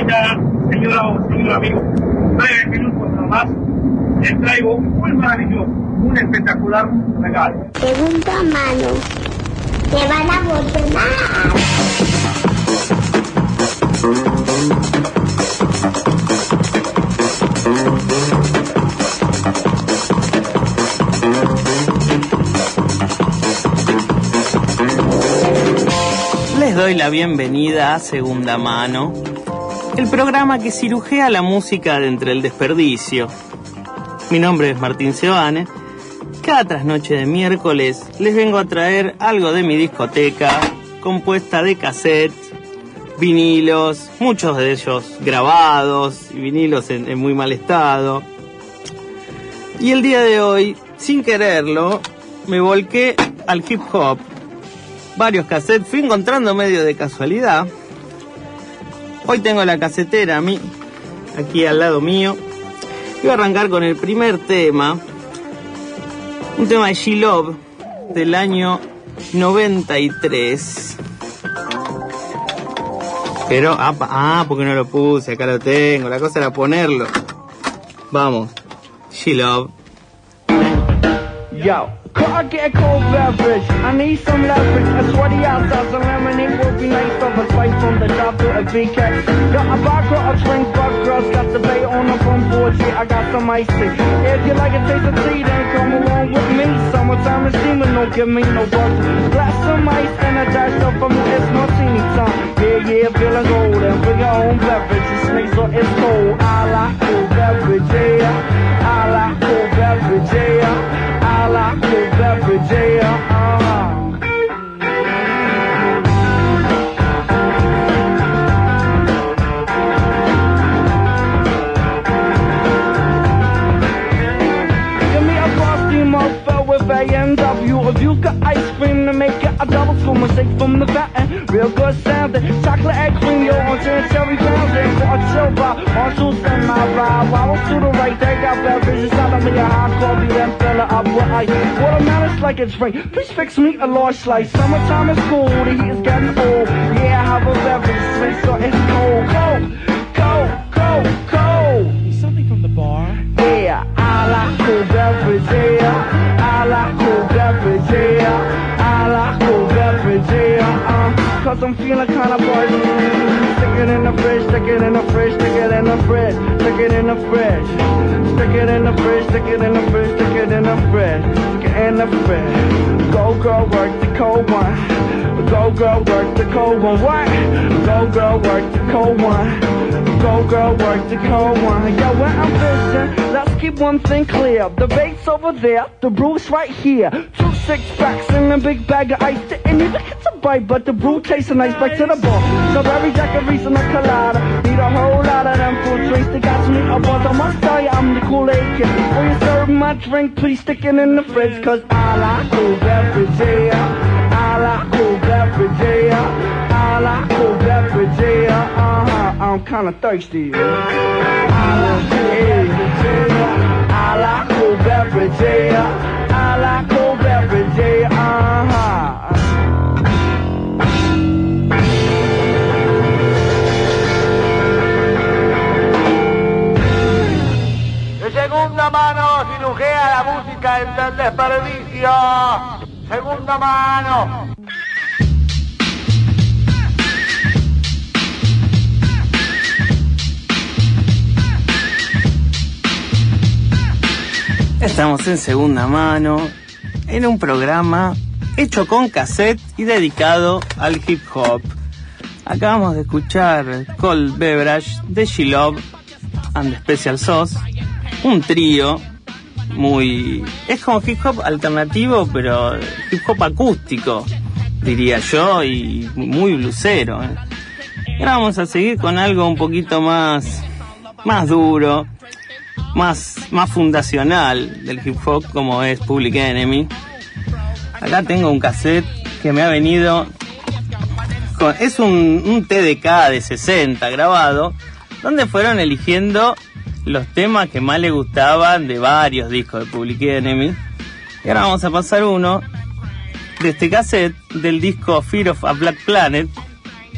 señorita, señora señor amigo, breve minutos nada más, les traigo un muy maravilloso, un espectacular regalo. Segunda mano. Te van a. Les doy la bienvenida a Segunda Mano, el programa que cirujea la música de entre el desperdicio. Mi nombre es Martín Sebane. Cada trasnoche de miércoles les vengo a traer algo de mi discoteca, compuesta de cassettes, vinilos, muchos de ellos grabados y vinilos en, en muy mal estado. Y el día de hoy, sin quererlo, me volqué al hip hop varios cassettes, fui encontrando medio de casualidad. Hoy tengo la casetera a mí, aquí al lado mío. Y voy a arrancar con el primer tema, un tema de She-Love del año 93. Pero, ah, porque no lo puse, acá lo tengo, la cosa era ponerlo. Vamos, She-Love. Yo, could I get a cold beverage? I need some leverage. A sweaty outside, some lemonade would be nice. Of a spice from the top to a BK. Got a vodka, a drink, but girls got the bay on the front porch. Yeah, I got some ice tea. If you like a taste of tea, then come along with me. Summertime is steaming, don't give me no buzz. Glass some ice and a dash of from like it's spring. Please fix me a large slice. Summertime is cool, the heat is getting old. Yeah, I have a beverage, sweet, so it's cold. Cold, cold, cold, cold. Something from the bar. Yeah, I like cool beverage, yeah. I like cool beverage, yeah. I like cool beverage, yeah. Uh, cause I'm feeling kinda buzzed. Stick it in the fridge, stick it in the fridge, stick it in the fridge, stick it in the fridge. Stick it in the fridge, stick it in the fridge, fridge. Go girl, work the cold one. Go girl, work the cold one. What? Go girl, work the cold one. Go girl, work the cold one. Yo, when I'm fishing, let's keep one thing clear. The bait's over there, the brew's right here. Two six packs and a big bag of ice. Didn't even get to bite, but the brew tastes nice. Back to the bar. Strawberry daiquiris and a colada. Whole lot of them fruit drinks. They got me a buzz. I must tell you, I'm the Kool-Aid kid. When you serve my drink, please stick it in the fridge. Cause I like cool beverage. I like cool beverage. I like cool beverage. Uh-huh. I'm kinda thirsty. I like cool I like cool beverage, mano cirujea la música entre el desperdicio. Segunda mano. Estamos en segunda mano, en un programa hecho con cassette y dedicado al hip hop. Acabamos de escuchar Cold Beverage de She-Love and the Special Sauce, un trío muy... es como hip hop alternativo, pero hip hop acústico, diría yo, y muy blusero. ¿eh? Ahora vamos a seguir con algo un poquito más, más duro, más, más fundacional del hip hop como es Public Enemy. Acá tengo un cassette que me ha venido con, es un, un TDK de 60 grabado, donde fueron eligiendo los temas que más les gustaban de varios discos de Public Enemy. Y ahora vamos a pasar uno de este cassette del disco Fear of a Black Planet.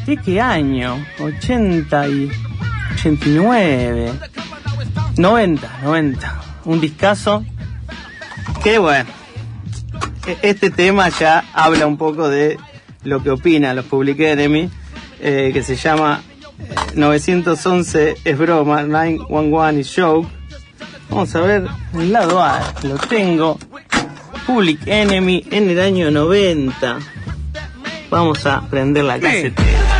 ¿De qué año? 80 y... 89, 90, 90. Un discazo que bueno, e- este tema ya habla un poco de lo que opinan los Public Enemy, eh, que se llama 911 es broma, 911 is joke. Vamos a ver el lado A, lo tengo. Public Enemy en el año 90. Vamos a prender la casetera.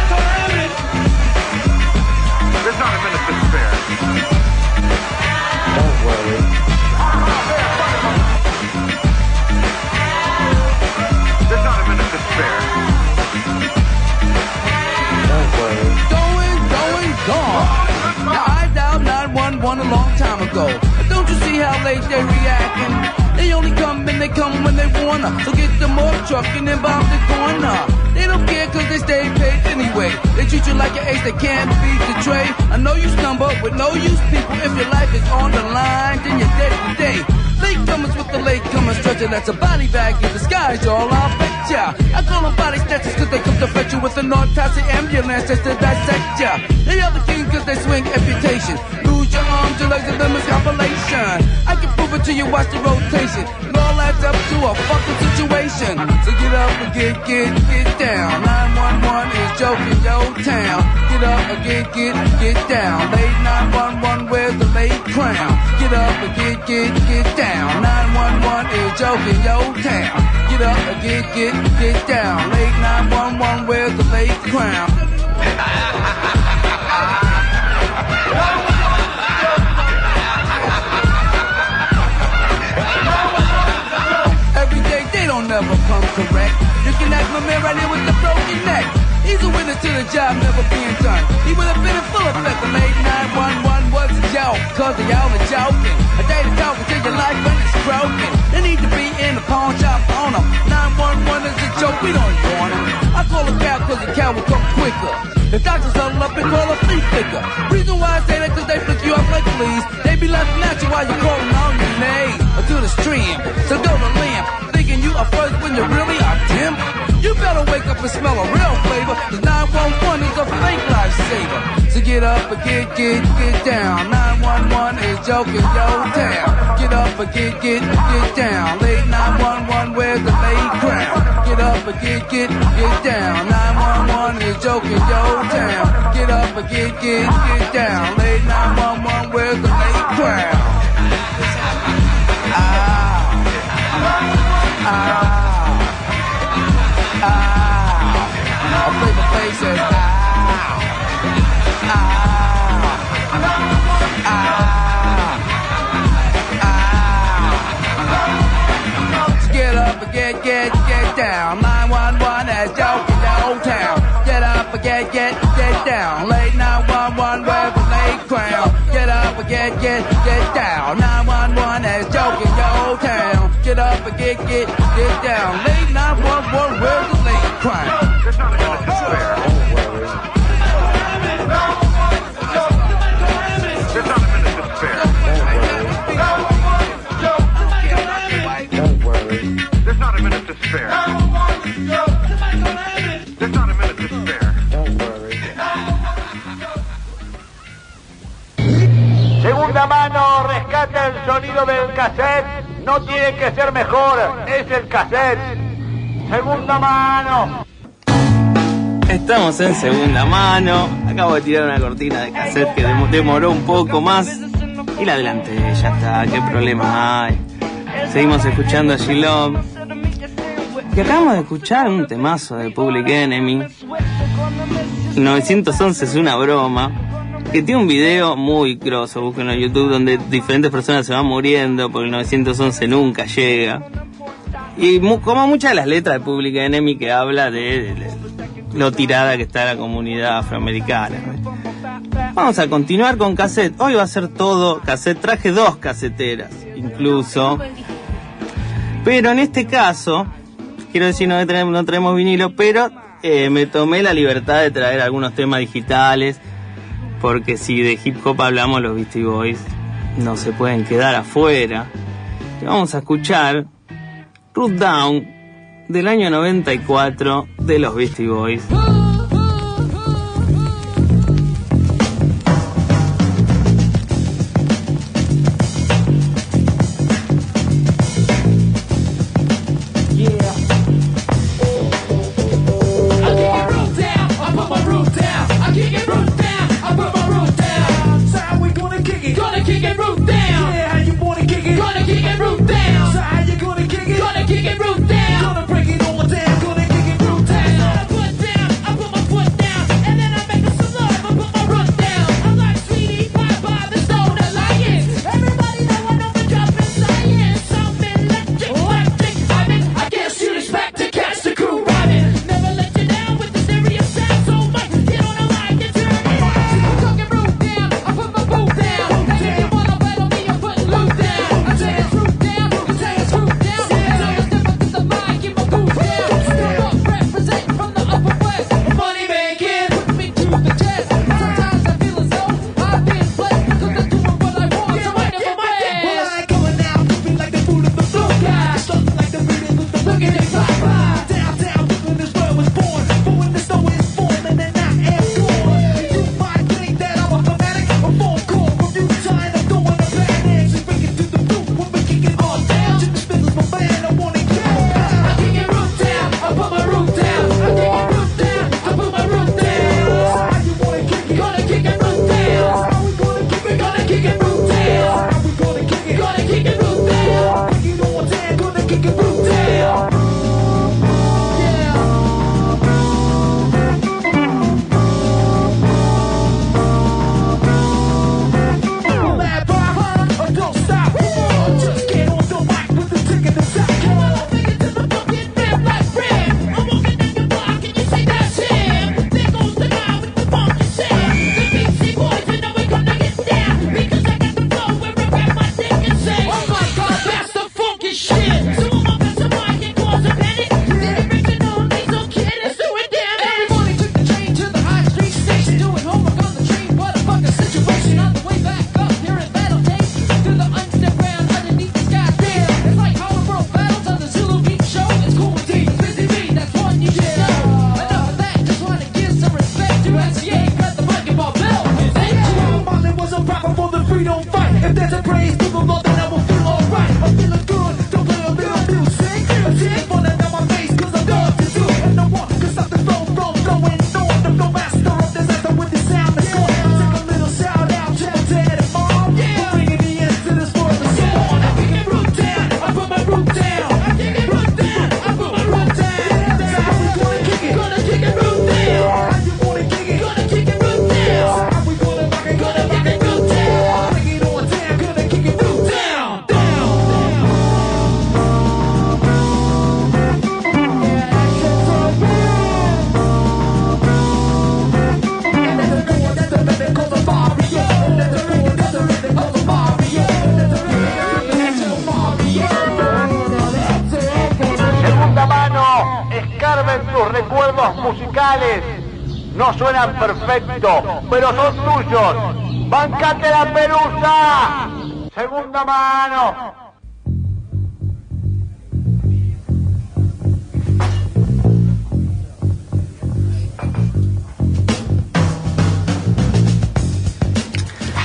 How late they reacting? They only come and they come when they wanna. So get them off truck and then bomb the corner. They don't care cause they stay paid anyway. They treat you like an ace, they can't beat the tray. I know you stumble with no use people. If your life is on the line, then you're dead today. Latecomers with the latecomers stretcher that's a body bag in disguise, y'all. I'll bet ya. I call them body snatchers cause they come to fetch you with an autopsy ambulance just to dissect ya. They are the king cause they swing amputation. Your your legs, and them is compilation. I can prove it to you, watch the rotation. It all adds up to a fucking situation. So get up and get, get, get down. 911 is joking, yo town. Get up and get, get, get down. Late 911, where's the late crown? Get up and get, get, get down. 911 is joking, yo town. Get up and get, get, get down. Late 911, where's the late crown? never come correct. You can ask my man right here with the broken neck. He's a winner to the job never being done. He would have been in full effect. The late 911 was a joke, cause they all are joking. A day to talk until your life when it's broken. They need to be in the pawn shop on them. 911 is a joke, we don't want them. I call a cab cause the cow will come quicker. The doctors huddle up and call a flea flicker. Reason why I say that cause they flick you off like fleas. They be laughing at you while you're crawling on your knees. Or to the stream, so go to limp. Thinking you are first when you really are dim. You better wake up and smell a real flavor. Cause 911 is a fake lifesaver. So get up and get, get, get down. 911 is joking, yo town. Get up and get, get, get down. Late 911, where's the late crown? Get up and get, get, get down. 911 is joking, yo town. Get up and get, get, get down. Late 911, where's the late crown? I up and get, get, get down. Late 911 with a late crown. There's not a minute to spare. Don't worry. There's not a minute to spare. Don't worry. There's not a minute to spare. There's not a minute to spare. Don't worry. Segunda mano, rescata el sonido del cassette. No tiene que ser mejor, es el cassette. Segunda mano. Estamos en segunda mano. Acabo de tirar una cortina de cassette que dem- demoró un poco más. Y la adelanté, ya está. ¿Qué problema hay? Seguimos escuchando a Shilom. Y acabamos de escuchar un temazo de Public Enemy. El 911 es una broma. Que tiene un video muy grosso, busquen en YouTube, donde diferentes personas se van muriendo porque el 911 nunca llega. Y mu- como muchas de las letras de Public Enemy que habla de, lo tirada que está la comunidad afroamericana. Vamos a continuar con cassette. Hoy va a ser todo cassette. Traje dos caseteras, incluso. Pero en este caso, quiero decir, no traemos vinilo, pero eh, me tomé la libertad de traer algunos temas digitales. Porque si de hip hop hablamos, los Beastie Boys no se pueden quedar afuera. Y vamos a escuchar Root Down del año 94 de los Beastie Boys. Perfectos, pero son tuyos. ¡Bancate la pelusa! Segunda mano.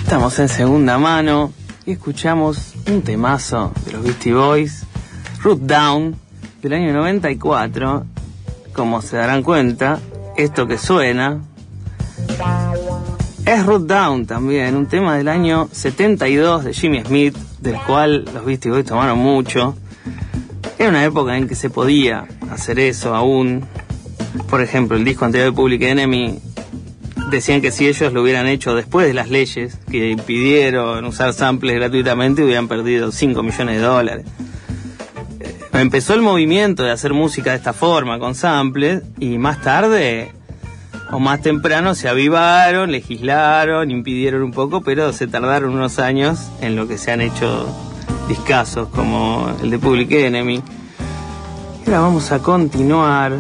Estamos en segunda mano y escuchamos un temazo de los Beastie Boys, Root Down, del año 94. Como se darán cuenta, esto que suena es Root Down también, un tema del año 72 de Jimmy Smith, del cual los Beastie Boys tomaron mucho. Era una época en que se podía hacer eso aún. Por ejemplo, el disco anterior de Public Enemy decían que si ellos lo hubieran hecho después de las leyes que impidieron usar samples gratuitamente hubieran perdido 5 millones de dólares. Eh, Empezó el movimiento de hacer música de esta forma, con samples, y más tarde o más temprano se avivaron, legislaron, impidieron un poco, pero se tardaron unos años en lo que se han hecho discasos como el de Public Enemy. Y ahora vamos a continuar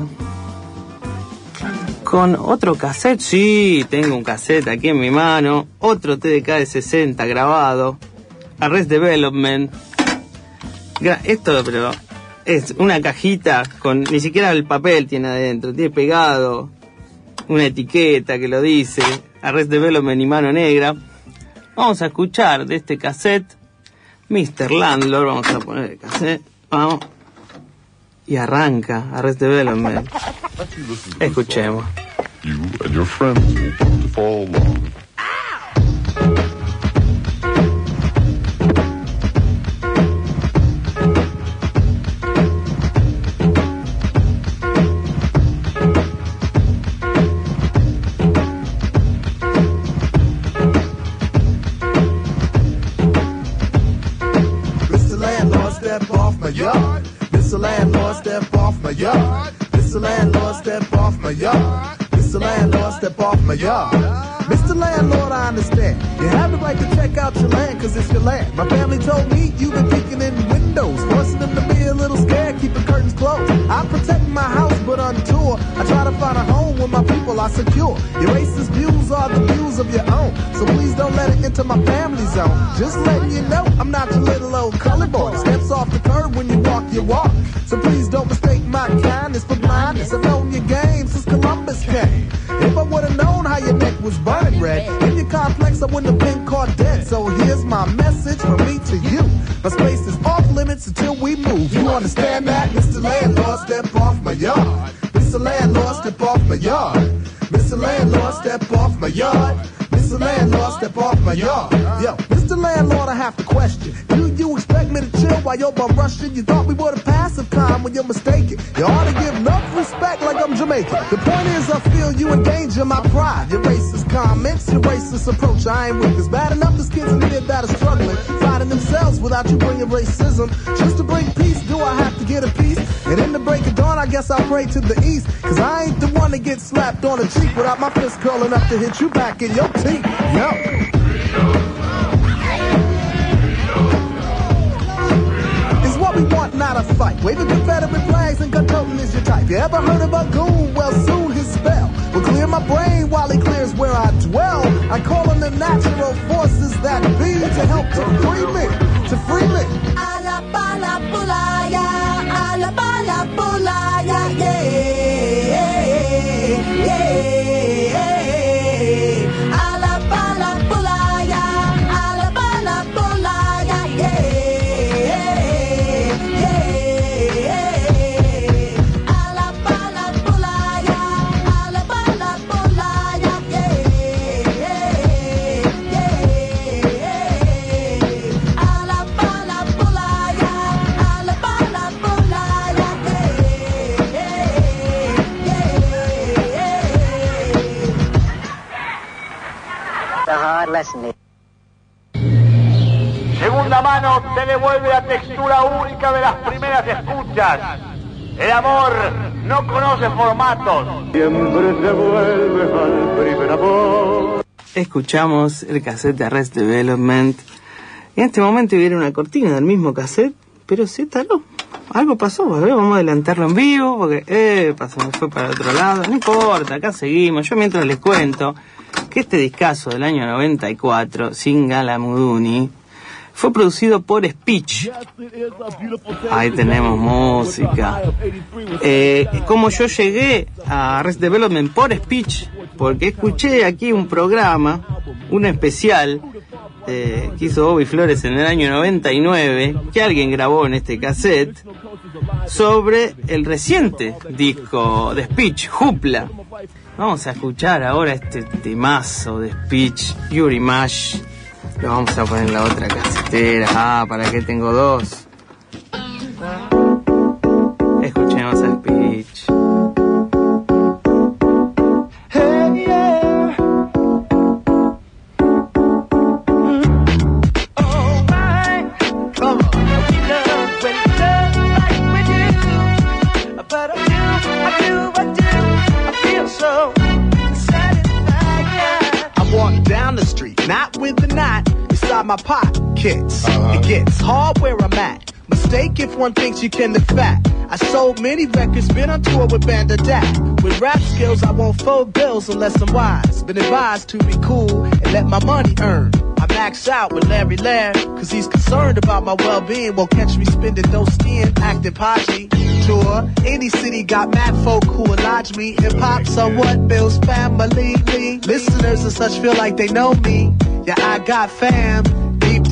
con otro cassette. Sí, tengo un cassette aquí en mi mano. Otro TDK de 60 grabado. Arrest Development. Esto, pero es una cajita con ni siquiera el papel tiene adentro. Tiene pegado una etiqueta que lo dice. Arrest Development y mano negra. Vamos a escuchar de este cassette Mr. Landlord. Vamos a poner el cassette. Vamos. Y arranca Arrest Development. Escuchemos. You and your friends Told me you've been peeking in windows, forcing them to be a little scared, keeping curtains closed. I protect my house, but on tour, I try to find a home where my people are secure. Your racist views are the views of your own, so please don't let it into my family zone. Just letting racism. Just to bring peace, do I have to get a piece? And in the break of dawn, I guess I'll pray to the east. Cause I ain't the one to get slapped on the cheek without my fist curling up to hit you back in your teeth. Yo. Is what we want, not a fight. Waving Confederate flags and gun is your type. You ever heard of a goon? Well, soon his spell will clear my brain while he clears where I dwell. I call on the natural forces that be to help to free me, to free me. Te devuelve la textura única de las primeras escuchas. El amor no conoce formatos. Siempre se vuelve al primer amor. Escuchamos el cassette de Arrest Development. En este momento viene una cortina del mismo cassette, pero se taló. Algo pasó, a ver, vamos a adelantarlo en vivo, porque, eh, pasó, me fue para otro lado. No importa, acá seguimos. Yo mientras les cuento que este discazo del año 94, Singala Muduni, fue producido por Speech. Ahí tenemos música. Eh, como yo llegué a Rest Development por Speech, porque escuché aquí un programa, un especial, eh, que hizo Bobby Flores en el año 99, que alguien grabó en este cassette, sobre el reciente disco de Speech, Jupla. Vamos a escuchar ahora este temazo de Speech, Yuri Mash. Lo vamos a poner en la otra casetera. Ah, ¿para qué tengo dos? Escuchemos pockets. It uh-huh. gets hard where I'm at. Mistake if one thinks you can look fact. I sold many records, been on tour with Band of Bandadat. With rap skills, I won't fold bills unless I'm wise. Been advised to be cool and let my money earn. I max out with Larry Lair, cause he's concerned about my well-being. Won't catch me spending no skin, acting podgy. Tour, any city got mad folk who will lodge me. Hip-hop somewhat builds family. Listeners and such feel like they know me. Yeah, I got fam,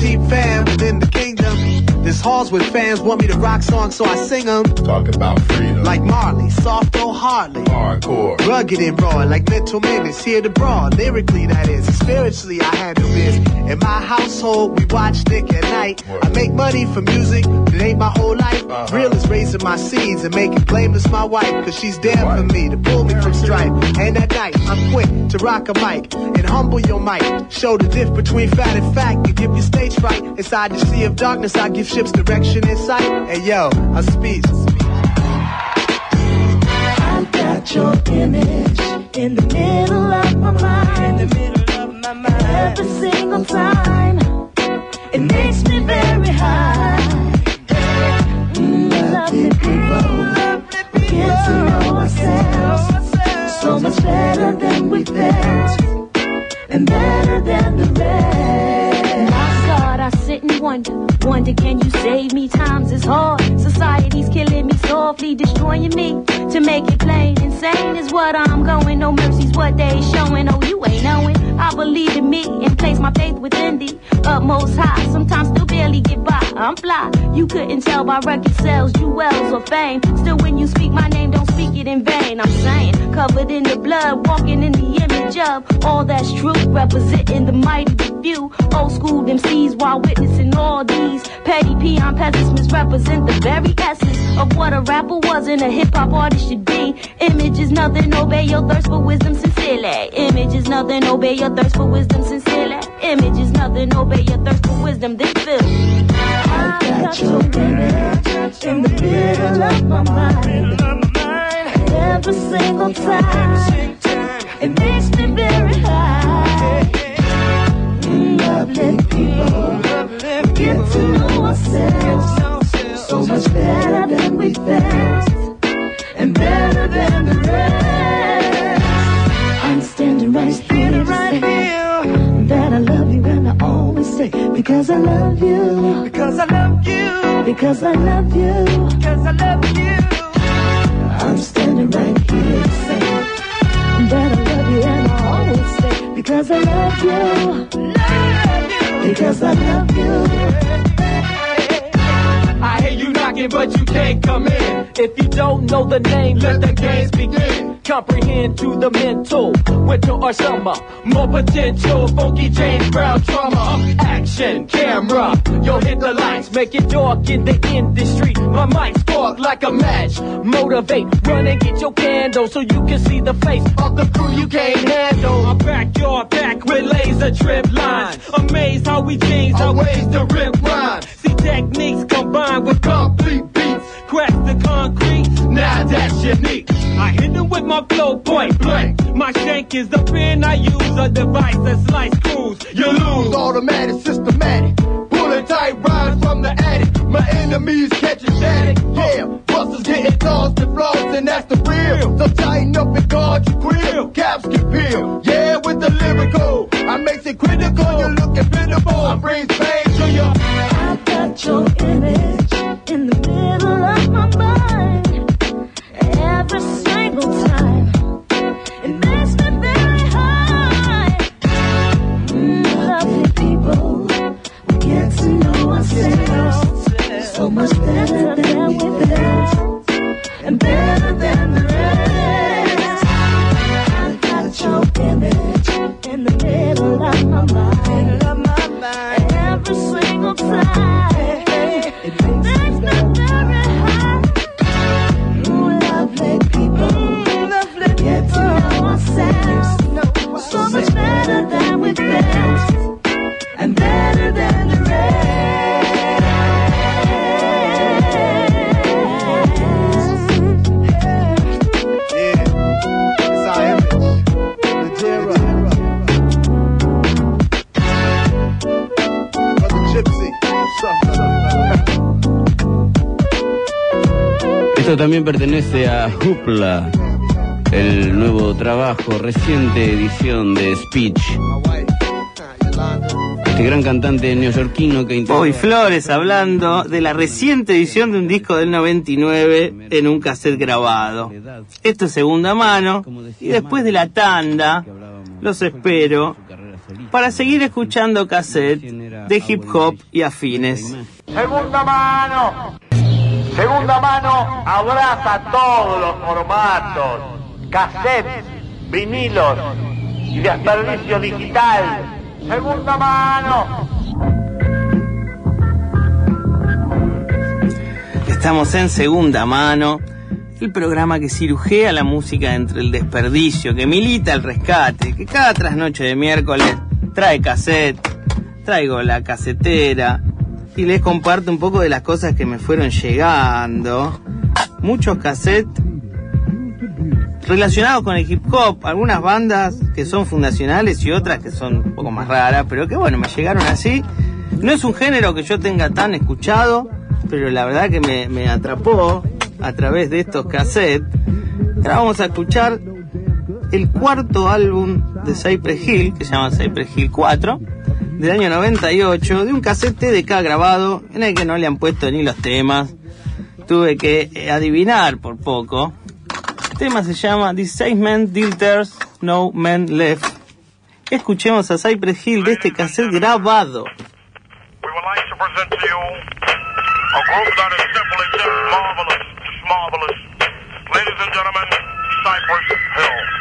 deep, fam within the kingdom. This halls with fans want me to rock songs, so I sing them. Talk about freedom. Like Marley, soft or hardly. Hardcore. Rugged and raw, like mental menace, here to brawl. Lyrically, that is. Spiritually, I handle this. In my household, we watch Nick at night. I make money from music, but it ain't my whole life. Uh-huh. Real is raising my seeds and making blameless my wife, cause she's there for me to pull me from strife. And at night, I'm quick to rock a mic and humble your mic. Show the diff between fat and fact and give you stage fright. Inside the sea of darkness, I give ships direction and sight. And yo, I'm speechless. I got your image in the middle of my mind. In the middle of my mind. Every single time, it makes me very high. Lovely people, get to know ourselves so much better than we felt, and better than the rest. Wonder, wonder can you save me? Times is hard, society's killing me softly, destroying me. To make it plain, insane is what I'm going. No mercy's what they showing. Oh, you ain't knowing. I believe in me and place my faith within the utmost high. Sometimes still barely get by. I'm fly. You couldn't tell by record sales, jewels or fame. Still, when you speak my name, don't speak it in vain. I'm saying, covered in the blood, walking in the image of all that's true, representing the mighty few. Old school MCs while witnessing all these petty peon peasants misrepresent the very essence of what a rapper was and a hip hop artist should be. Image is nothing, obey your thirst for wisdom sincerely. Image is nothing, obey your thirst for wisdom sincerely. Image is nothing, obey your thirst for wisdom, then feel. I got your image in the middle of my mind. Every single time, it makes me very high. Lovely people, get to know ourselves so much better than we felt, and better than the rest. Because I love you, because I love you, because I love you, because I love you. I'm standing right here to say that I love you, and I always say because I love you, because I love you. I hear you knocking, but you can't come in. If you don't know the name, let the games begin. Comprehend to the mental, winter or summer. More potential, funky James Brown trauma. Action, camera, you'll hit the lights. make it dark in the industry. My mic spark like a match. Motivate, run and get your candle so you can see the face of the crew you can't handle. I'm back, you're back with laser trip lines. Amazed how we changed our ways to rip rhyme. See techniques combined with complete beats. Crack the concrete, now that's unique. I hit them with my flow point blank. My shank is the pen I use, a device that slice screws. You lose. Automatic, systematic. Pulling tight rhymes from the attic. My enemies catching static. Yeah, busters getting tossed and flossed, and that's the real. So tighten up and guard your grill. Caps can peel. Yeah, with the lyrical. I makes it critical. You're looking pitiful. I bring pain to your. Your image in the middle of my mind every single time. It makes me very high. People, we get to know ourselves so much better than we and better than the rest. I got your image in the middle of my mind. También pertenece a Hoopla, el nuevo trabajo, reciente edición de Speech. Este gran cantante neoyorquino que integró- Bobby Flores hablando de la reciente edición de un disco del 99 en un cassette grabado. Esto es segunda mano y después de la tanda los espero para seguir escuchando cassette de hip hop y afines. Segunda mano. Segunda mano abraza todos los formatos. Cassettes, vinilos y desperdicio digital. Segunda mano. Estamos en segunda mano, el programa que cirujea la música entre el desperdicio, que milita el rescate, que cada trasnoche de miércoles trae cassette, traigo la casetera y les comparto un poco de las cosas que me fueron llegando. Muchos cassettes relacionados con el hip hop, algunas bandas que son fundacionales y otras que son un poco más raras, pero que bueno, me llegaron así. No es un género que yo tenga tan escuchado, pero la verdad que me, me atrapó a través de estos cassettes. Ahora vamos a escuchar el cuarto álbum de Cypress Hill, que se llama Cypress Hill 4, del año 98, de un cassette TDK grabado en el que no le han puesto ni los temas. Tuve que eh, adivinar por poco. El tema se llama This Six Men Deal There's No Men Left. Escuchemos a Cypress Hill de este cassette grabado. We would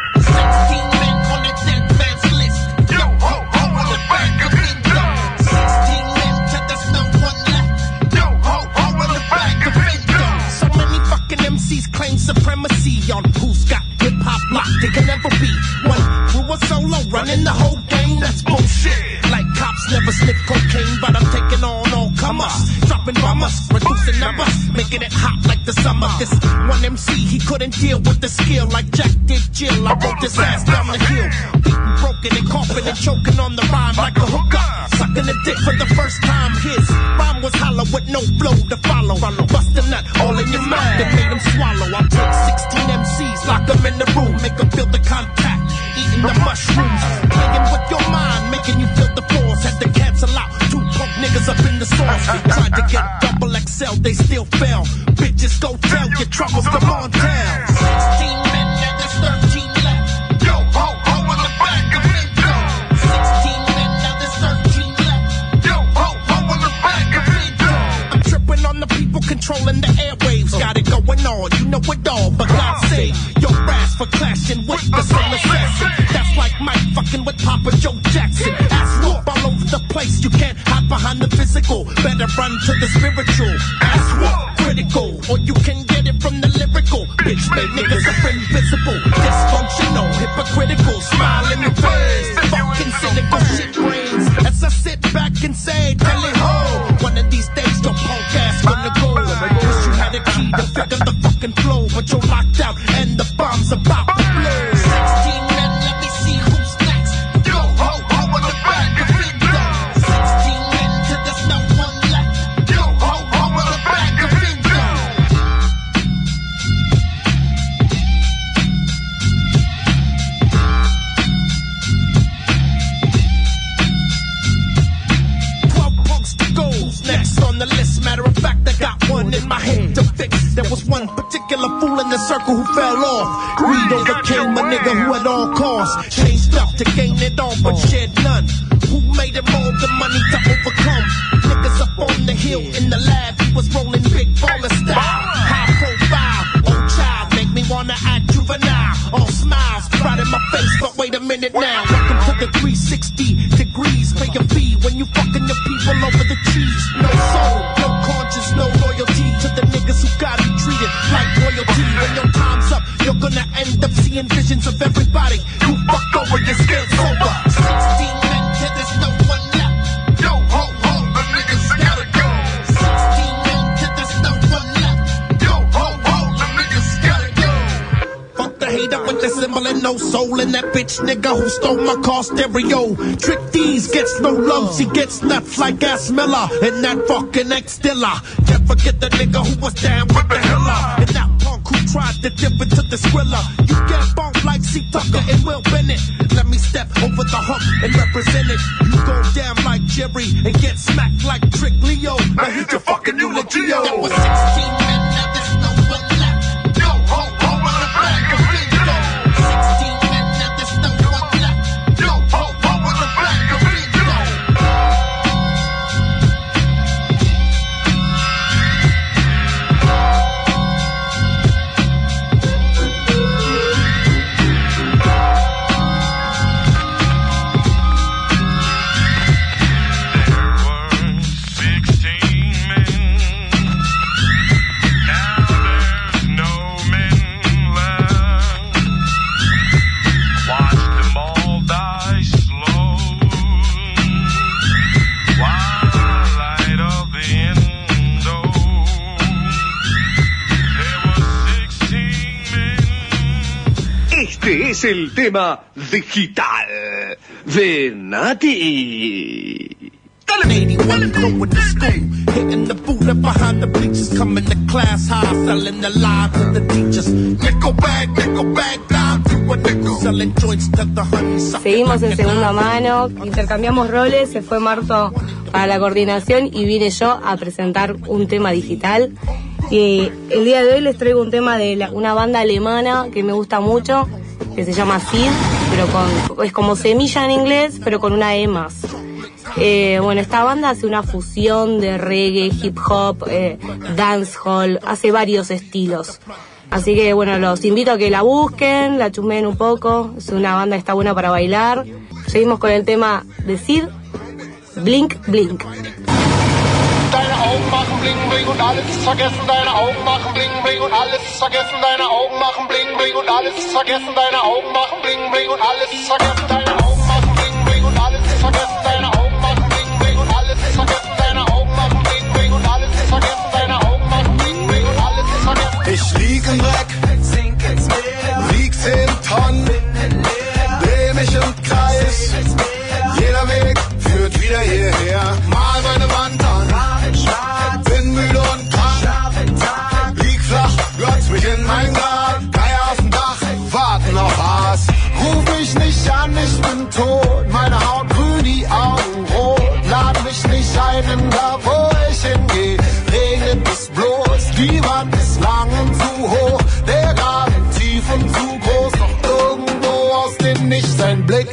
supremacy on who's got hop locked. They can never be one who was solo running the whole game. That's bullshit. Like cops never sniff cocaine, but I'm taking on all comers, dropping bombers, reducing numbers, making it hot like the summer. This one MC he couldn't deal with the skill like Jack did Jill. I wrote this ass down the hill, beating, broken and coughing and choking on the rhyme like a hooker, sucking a dick for the first time. His rhyme was hollow with no flow to follow. Bust a nut all in your mind that made him swallow. I took 16 MCs, lock them in the room, make them feel the contact, eating the mushrooms, playing with your mind, making you feel the force. Had to cancel out two punk niggas up in the source. Tried to get double XL, they still fell. Bitches go tell your troubles, come on ass for clashing with the same assassin. That's like Mike fucking with Papa Joe Jackson. Ass whoop all over the place, you can't hide behind the physical. better run to the spiritual. Ask what critical, or you can get it from the lyrical. Bitch made niggas are invisible, at all costs no soul in that bitch nigga who stole my car stereo. Trick D's gets no love, she gets nuts like ass Miller and that fucking ex Dilla. Can't forget the nigga who was down with the hiller and that punk who tried to dip into the skrilla. You get bumped like C Tucker and Will Bennett. Let me step over the hump and represent it. You go down like Jerry and get smacked like Trick Leo. Now hit your fucking eulogy. That was 16 men, el tema digital de Nati. 81 going to school, hitting the boot up behind the bleachers, coming to class high, selling the lies to the teachers. Nickel bag, nickel bag, down to a nickel, selling joints to the honey sucker. Seguimos en segunda mano, intercambiamos roles, se fue Marto para la coordinación y vine yo a presentar un tema digital. Y el día de hoy les traigo un tema de la- una banda alemana que me gusta mucho, que se llama Sid, pero con, es como semilla en inglés, pero con una E más. Eh, bueno, esta banda hace una fusión de reggae, hip hop, eh, dancehall, hace varios estilos. Así que bueno, los invito a que la busquen, la chusmeen un poco. Es una banda que está buena para bailar. Seguimos con el tema de Sid, Blink Blink. Deine Augen machen bling bling und alles ist vergessen. Deine Augen machen bling bling und alles ist vergessen. Deine Augen machen bling bling und alles ist vergessen. Deine Augen machen bling bling und alles ist vergessen. Deine Augen machen bling bling und alles ist vergessen. Deine Augen machen bling bling und alles ist vergessen. Deine Augen machen bling bling und alles ist vergessen. Deine Augen machen bling bling und alles ist vergessen. Ich lieg im Dreck, wieg 10 Tonnen, dreh mich im Kreis. Jeder Weg führt wieder hierher. Mal meine Wand tot. Meine Haut grün, die Augen rot. Lad mich nicht ein, denn da wo ich hingehe, regnet es bloß. Die Wand ist lang und zu hoch, der Graben tief und zu groß. Doch irgendwo aus dem Nichts ein Blick,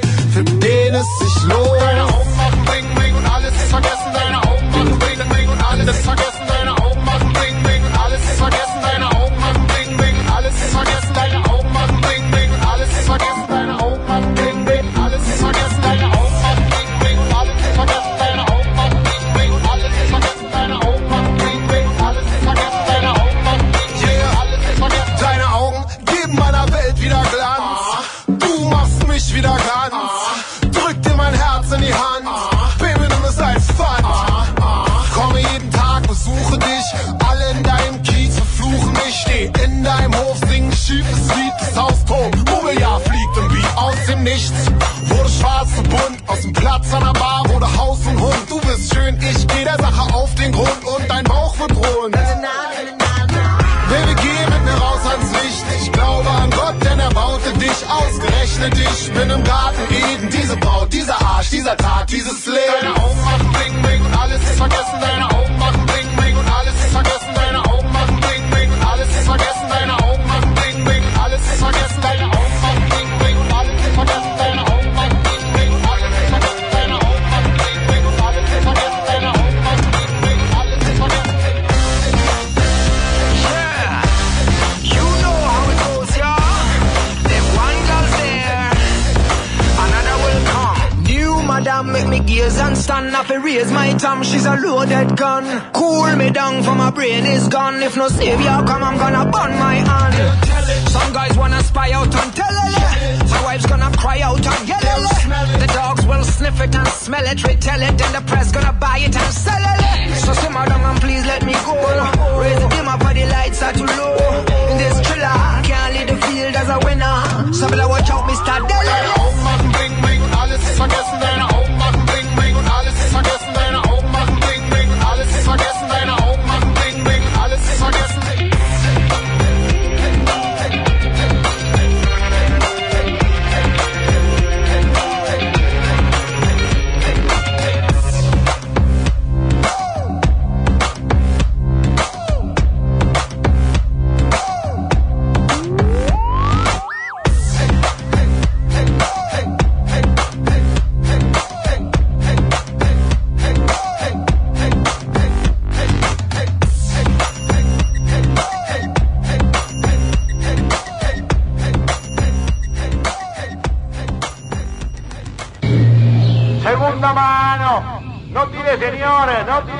sniff it and smell it, retell it. Then the press gonna buy it and sell it. So simmer down and please let me go. Raise the dim up, the lights are too low. In this thriller, can't lead the field as a winner. So better watch out, Mr. Oh, Machen bling bling und alles vergessen. Deine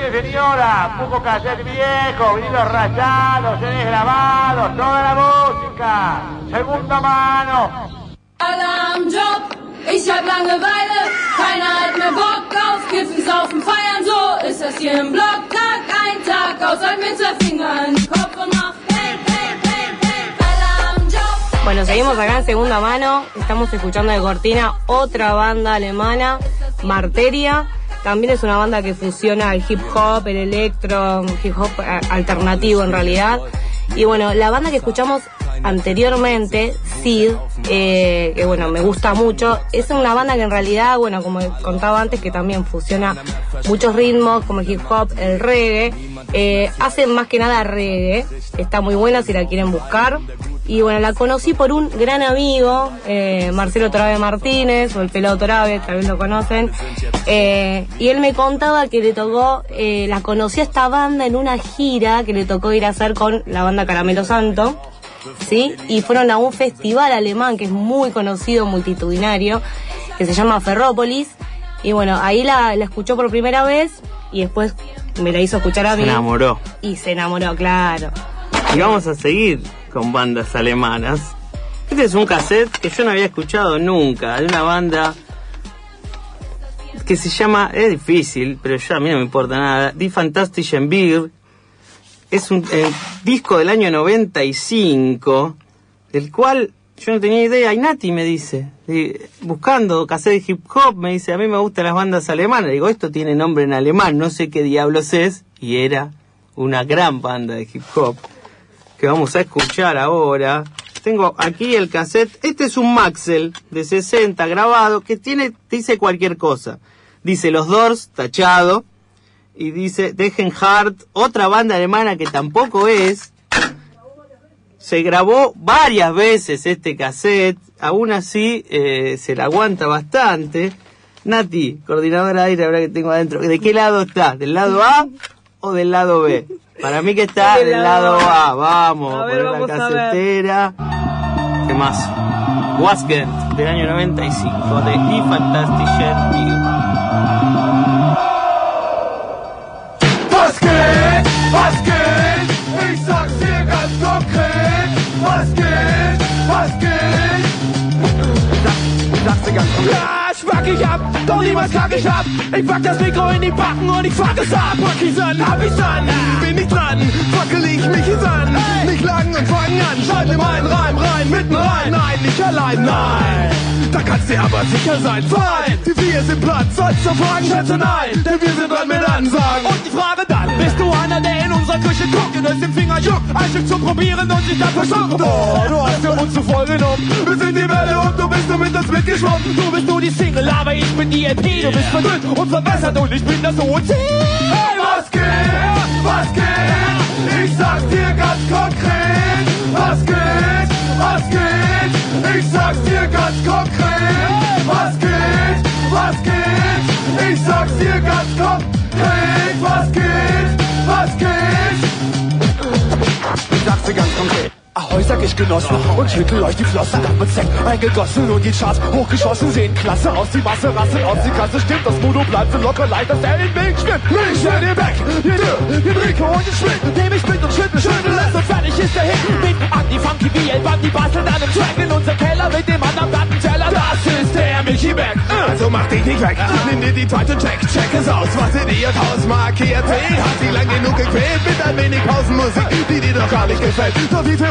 señores, no tire señora. Poco cassette viejo, vinilos rayados, CDs grabados, toda la música. Segunda mano. Alle am Job, ich hab Langeweile, keiner hat mehr Bock auf Kiffen, Saufen, Feiern, so ist das hier im Block, Tag ein, Tag aus, halt mir zwei Finger in den Kopf und mach Job. Bueno, seguimos acá en segunda mano. Estamos escuchando de cortina otra banda alemana, Marteria. También es una banda que fusiona el hip hop, el electro, hip hop eh, alternativo en realidad. Y bueno, la banda que escuchamos anteriormente, Sid, eh, que bueno, me gusta mucho, es una banda que en realidad, bueno, como contaba antes, que también fusiona muchos ritmos como el hip hop, el reggae, eh, hacen más que nada reggae, está muy buena si la quieren buscar. Y bueno, la conocí por un gran amigo, eh, Marcelo Torabe Martínez, o el pelado Torabe, tal vez lo conocen. Eh, y él me contaba que le tocó, eh, la conocí a esta banda en una gira que le tocó ir a hacer con la banda Caramelo Santo. ¿Sí? Y fueron a un festival alemán que es muy conocido, multitudinario, que se llama Ferrópolis. Y bueno, ahí la, la escuchó por primera vez y después me la hizo escuchar a Se mí. enamoró. Y se enamoró, claro. Y vamos a seguir con bandas alemanas. Este es un cassette que yo no había escuchado nunca, de una banda que se llama, es difícil, pero yo a mí no me importa nada, Die Fantastischen Beer. Es un eh, disco del año 95, del cual yo no tenía idea. Y Nati me dice, buscando cassette hip hop, me dice, a mí me gustan las bandas alemanas. Digo, esto tiene nombre en alemán, no sé qué diablos es. Y era una gran banda de hip hop que vamos a escuchar ahora. Tengo aquí el cassette. Este es un Maxell de 60 grabado que tiene dice cualquier cosa. Dice Los Doors tachado y dice Dejen Hart, otra banda alemana que tampoco es. Se grabó varias veces este cassette, aún así eh, se la aguanta bastante. Nati, coordinadora de aire, ahora que tengo adentro, ¿de qué lado está? ¿Del lado A o del lado B? Para mí que está Del del lado lado A. Vamos, A ver, poner vamos la a ver. casetera. ¿Qué más? Wasget, del año 95, de Beer. Was geht? Ja, schwack ich ab, doch niemals kack ich ab. Ich pack das Mikro in die Backen und ich fuck es ab. Pack ich's an, hab ich's an, bin ich dran, fackel ich mich es an. Nicht lang und fang an, schreib mir meinen Reim rein, mitten rein. Nein, nicht allein, nein. Da kannst dir aber sicher sein, fein. Die vier sind platt, sollst du fragen, schätze nein. Denn wir sind dran mit Ansagen. Und die Frage dann, bist du einer, der in unserer Küche guckt und es im Finger juckt, ein Stück zu probieren und sich dann verschluckt? Oh, du hast für uns zu voll genommen. Wir sind die Welle und du bist nur mit uns mitgeschwommen. Du bist nur die Single, aber ich bin die LP. Du bist verdünnt und verbessert und ich bin das OC. Hey, was geht? Was geht? Ich sag's dir ganz konkret. Was geht? Was geht? Ich sag's dir ganz konkret. Was geht? Was geht? Ich sag's dir ganz konkret. Was geht? Was geht? Ich sag's dir ganz konkret. Ahoi, sag ich Genossen und schüttel euch die Flossen. Dann mit Sekt eingegossen und die Charts hochgeschossen. Sehen klasse aus, die Masse rasselt aus, die Kasse stimmt. Das Modo bleibt so locker leicht, dass er den Weg schwimmt. Ich stell dir weg, ihr Dürr, ihr Trinke und ihr Schwind. Nehm ich mit und schüttel, schüttel es und fertig ist der Hit. Mit an die Funky BL Band, die bastelt an einem Track in unser Keller mit dem anderen Dattenteller. Das ist der Michi Beck. Also mach dich nicht weg, nimm dir die und check, check es aus. Was in ihr Haus markiert hey, hat sie lang genug gequält mit ein wenig Pausenmusik, die dir doch gar nicht gefällt. So wie viel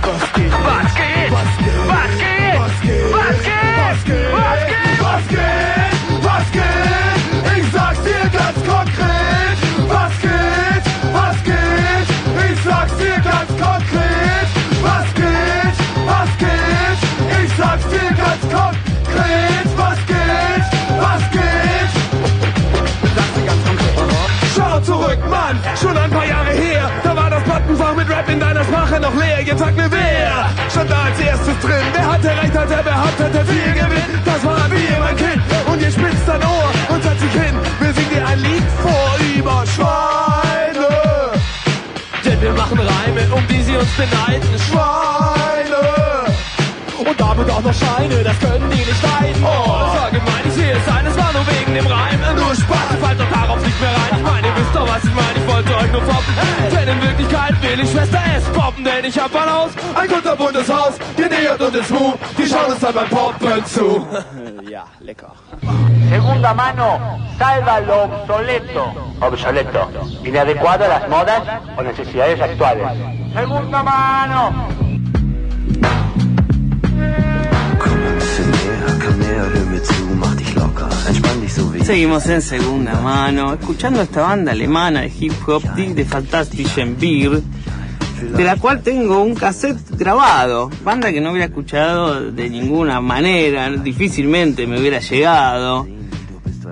sag mir wer stand da als erstes drin. Wer hatte recht, als er behauptet, der viel gewinnt? Das war wie mein Kind. Und ihr spitzt dein Ohr und setzt sich hin. Wir singen dir ein Lied vor über Schweine. Denn wir machen Reime, um die sie uns beneiden. Schweine. Und damit auch noch Scheine, das können die nicht leiden. Oh, das war gemein, ich sehe es ein, es war nur wegen dem Reim. Nur Spaß, fallt doch darauf nicht mehr rein. Ich meine, ihr wisst doch, was ich meine, euch nur foppen. Denn in Wirklichkeit will ich Schwester S poppen, denn ich hab ein Haus, ein kunterbuntes Haus, genähert und ins Mu. Die schauen uns dann beim Poppen zu. Ja, lecker. Segunda mano, salva lo obsoleto. Obsoleto. Inadecuado a las modas o necesidades actuales. Segunda mano. Seguimos en segunda mano, escuchando esta banda alemana de hip hop, de Fantastischen de la cual tengo un cassette grabado, banda que no hubiera escuchado de ninguna manera, difícilmente me hubiera llegado.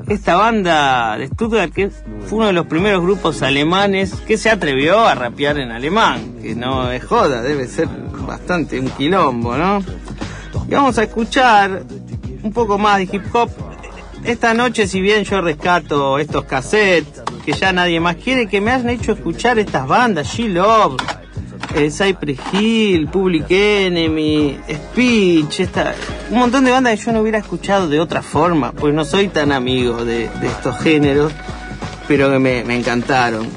Esta banda de Stuttgart que fue uno de los primeros grupos alemanes que se atrevió a rapear en alemán, que no es joda, debe ser bastante un quilombo, ¿no? Y vamos a escuchar un poco más de hip hop. Esta noche, si bien yo rescato estos cassettes que ya nadie más quiere, que me han hecho escuchar estas bandas, She-Love, eh, Cypress Hill, Public Enemy, Speech, un montón de bandas que yo no hubiera escuchado de otra forma, pues no soy tan amigo de, estos géneros, pero que me, encantaron.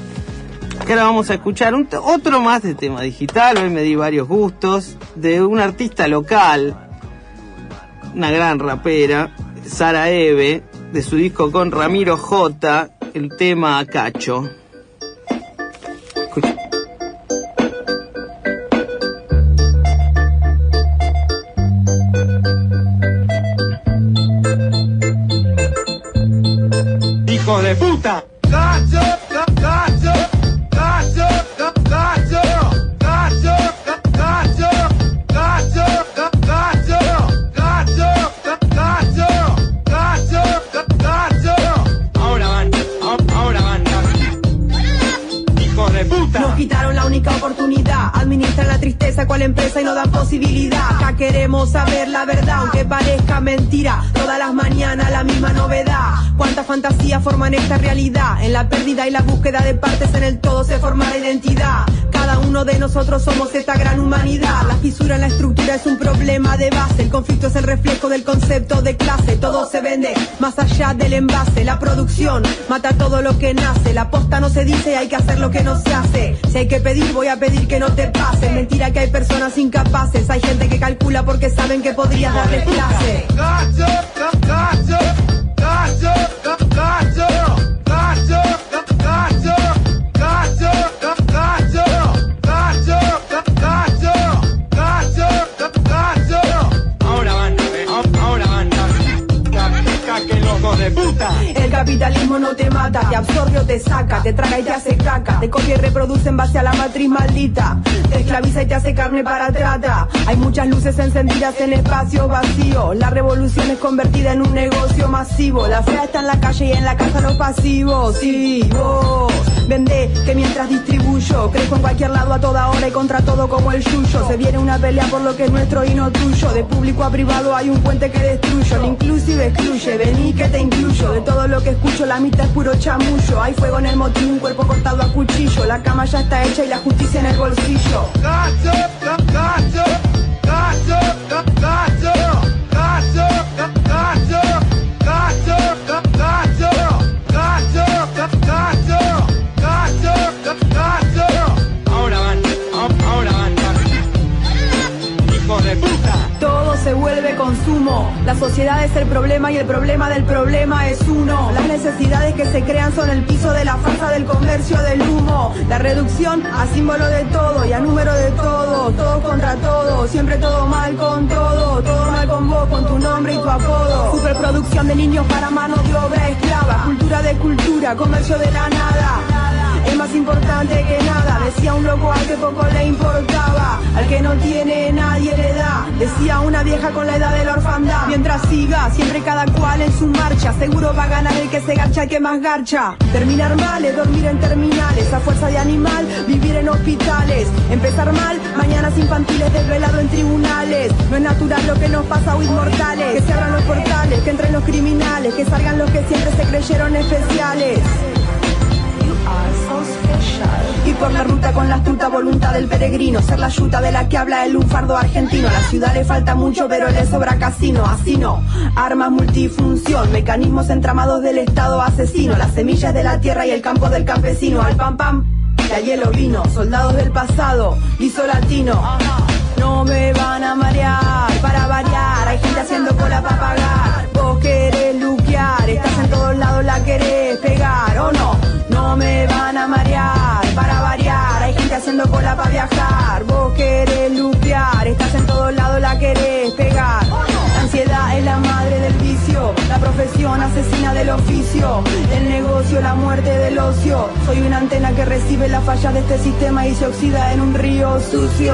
Ahora vamos a escuchar otro más de tema digital, hoy me di varios gustos, de un artista local, una gran rapera, Sara Eve, de su disco con Ramiro J, el tema Cacho. ¡Hijo de puta! Nos quitaron la única oportunidad. Administra la tristeza cual empresa y no dan posibilidad. Acá queremos saber la verdad, aunque parezca mentira. Todas las mañanas la misma novedad. Cuántas fantasías forman esta realidad. En la pérdida y la búsqueda de partes en el todo se forma la identidad. Cada uno de nosotros somos esta gran humanidad. La fisura en la estructura es un problema de base. El conflicto es el reflejo del concepto de clase. Todo se vende más allá del envase. La producción mata todo lo que nace. La posta no se dice, hay que hacer lo que no se Si hay que pedir, voy a pedir que no te pase. Mentira que hay personas incapaces. Hay gente que calcula porque saben que podrías darles clase. Capitalismo no te mata, te absorbe o te saca, te traga y te hace caca, te copia y reproduce en base a la matriz maldita, te esclaviza y te hace carne para trata. Hay muchas luces encendidas en espacios vacíos, la revolución es convertida en un negocio masivo, la fea está en la calle y en la casa los pasivos. Sí, vos vende que mientras distribuyo, crezco en cualquier lado a toda hora y contra todo como el yuyo. Se viene una pelea por lo que es nuestro y no tuyo, de público a privado hay un puente que destruyo, el inclusive excluye, vení que te incluyo, de todo lo que escucho la mitad es puro chamullo, hay fuego en el motín, un cuerpo cortado a cuchillo, la cama ya está hecha y la justicia en el bolsillo. Ahora y el problema del problema es uno. Las necesidades que se crean son el piso de la farsa del comercio del humo. La reducción a símbolo de todo y a número de todo. Todo contra todo, siempre todo mal con todo. Todo mal con vos, con tu nombre y tu apodo. Superproducción de niños para mano de obra esclava. Cultura de cultura, comercio de la nada. Importante que nada, decía un loco al que poco le importaba. Al que no tiene nadie le da, decía una vieja con la edad de la orfandad. Mientras siga, siempre cada cual en su marcha, seguro va a ganar el que se garcha, el que más garcha. Terminar mal es dormir en terminales, a fuerza de animal, vivir en hospitales. Empezar mal, mañanas infantiles desvelado en tribunales. No es natural lo que nos pasa a inmortales. Que se abran los portales, que entren los criminales, que salgan los que siempre se creyeron especiales. Y por la ruta con la astuta voluntad del peregrino Ser la yuta de la que habla el lunfardo argentino. La ciudad le falta mucho pero le sobra casino. Así no, armas multifunción Mecanismos entramados del estado asesino. Las semillas de la tierra y el campo del campesino. Al pam pam, la hielo vino. Soldados del pasado, liso latino. No me van a marear, para variar. Hay gente haciendo cola para pagar. Vos querés luquear, estás en todos lados, la querés. No me van a marear, para variar Hay gente haciendo cola para viajar. Vos querés lupear, estás en todos lados, la querés pegar. La ansiedad es la madre del vicio. La profesión asesina del oficio. El negocio, la muerte del ocio. Soy una antena que recibe las fallas de este sistema Y se oxida en un río sucio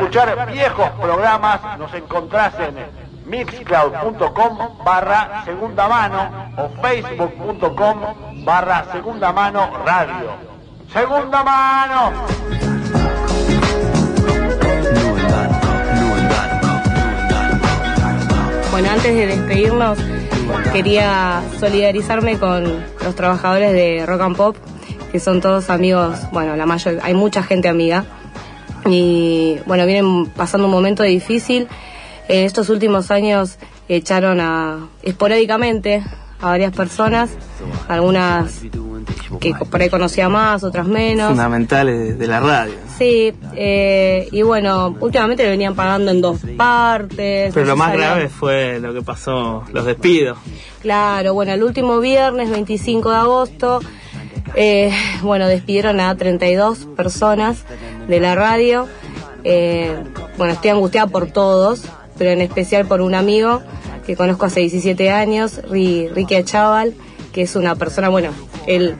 escuchar viejos programas nos encontrás en mixcloud.com barra segunda mano o facebook.com barra segunda mano radio. Segunda mano. Bueno, antes de despedirnos, quería solidarizarme con los trabajadores de Rock and Pop, que son todos amigos, bueno, la mayor, hay mucha gente amiga. Y bueno, vienen pasando un momento difícil. En estos últimos años echaron a esporádicamente a varias personas, algunas que por ahí conocía más, otras menos. Fundamentales de la radio. Sí, eh, y bueno, últimamente le venían pagando en dos partes. Pero lo más grave fue lo que pasó, los despidos. Claro, bueno, el último viernes, 25 de agosto, eh, bueno, despidieron a 32 personas de la radio. Eh, bueno, estoy angustiada por todos, pero en especial por un amigo que conozco hace 17 años, Ri- Ricky Achaval, que es una persona, bueno, él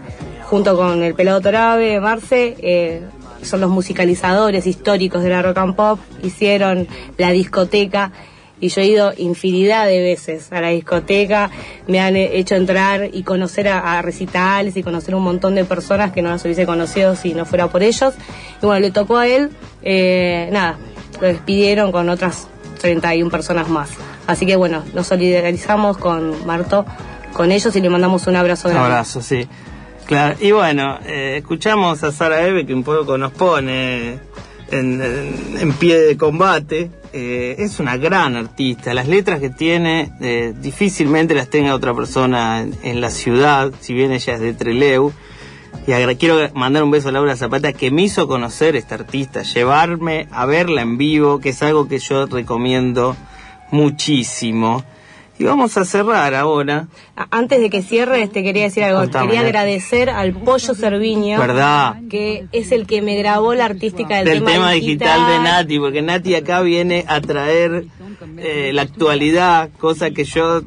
junto con el pelado Torabe, Marce, eh, son los musicalizadores históricos de la rock and pop, hicieron la discoteca y yo he ido infinidad de veces a la discoteca, me han hecho entrar y conocer a, recitales y conocer un montón de personas que no las hubiese conocido si no fuera por ellos. Y bueno, le tocó a él, eh, nada, lo despidieron con otras 31 personas más. Así que bueno, nos solidarizamos con Marto, con ellos y le mandamos un abrazo Un grande. abrazo, sí. Claro, y bueno, eh, escuchamos a Sara Eve que un poco nos pone en, en- pie de combate. Eh, es una gran artista. Las letras que tiene eh, difícilmente las tenga otra persona en, en la ciudad, si bien ella es de Treleu. Y quiero mandar un beso a Laura Zapata que me hizo conocer esta artista, llevarme a verla en vivo, que es algo que yo recomiendo muchísimo. Y vamos a cerrar ahora. Antes de que cierres, te quería decir algo. Contame, quería agradecer al Pollo Cerviño, ¿Verdad? que es el que me grabó la artística del, del tema digital de Nati, porque Nati acá viene a traer eh, la actualidad, cosa que yo, eh,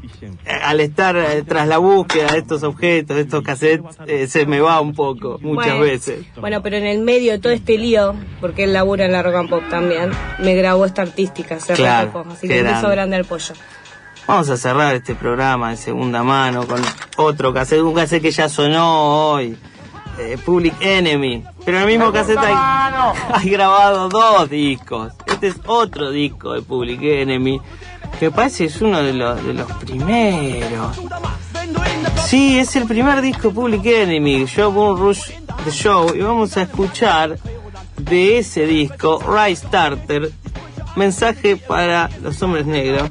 al estar eh, tras la búsqueda de estos objetos, de estos cassettes, eh, se me va un poco, muchas Bueno. veces. Bueno, pero en el medio de todo este lío, porque él labura en la rock and pop también, me grabó esta artística, se Claro. Así que un beso grande al Pollo. Vamos a cerrar este programa de segunda mano con otro cassette, un cassette que ya sonó hoy, eh, Public Enemy. Pero en el mismo cassette hay, hay grabado dos discos. Este es otro disco de Public Enemy, que parece es uno de los, de los primeros. Sí, es el primer disco de Public Enemy, Show Boom Rush The Show, y vamos a escuchar de ese disco, Rise Starter, mensaje para los hombres negros.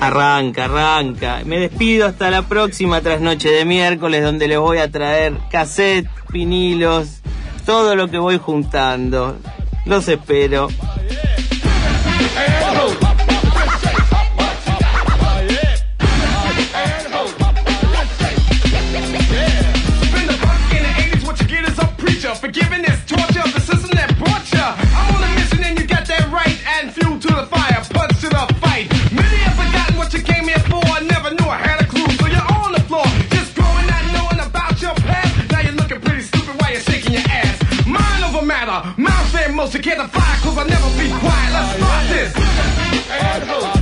Arranca, arranca. Me despido hasta la próxima trasnoche de miércoles donde les voy a traer cassette, vinilos, todo lo que voy juntando. Los espero. Most, you get the fire, cause I'll never be quiet. Let's start this.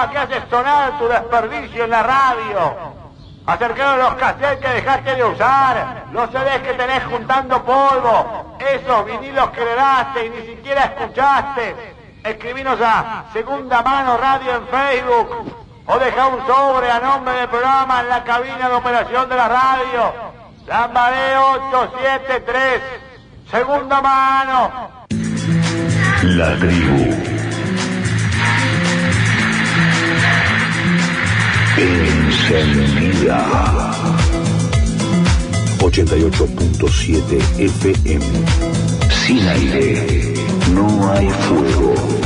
Programa que hace sonar tu desperdicio en la radio. Acerca de los cassettes que dejaste de usar, los CDs que tenés juntando polvo, esos vinilos que heredaste y ni siquiera escuchaste. Escribinos a Segunda Mano Radio en Facebook o deja un sobre a nombre del programa en la cabina de operación de la radio. Lambaré 873. Segunda Mano. La tribu. Encendida. 88.7 FM. Sin aire, no hay fuego.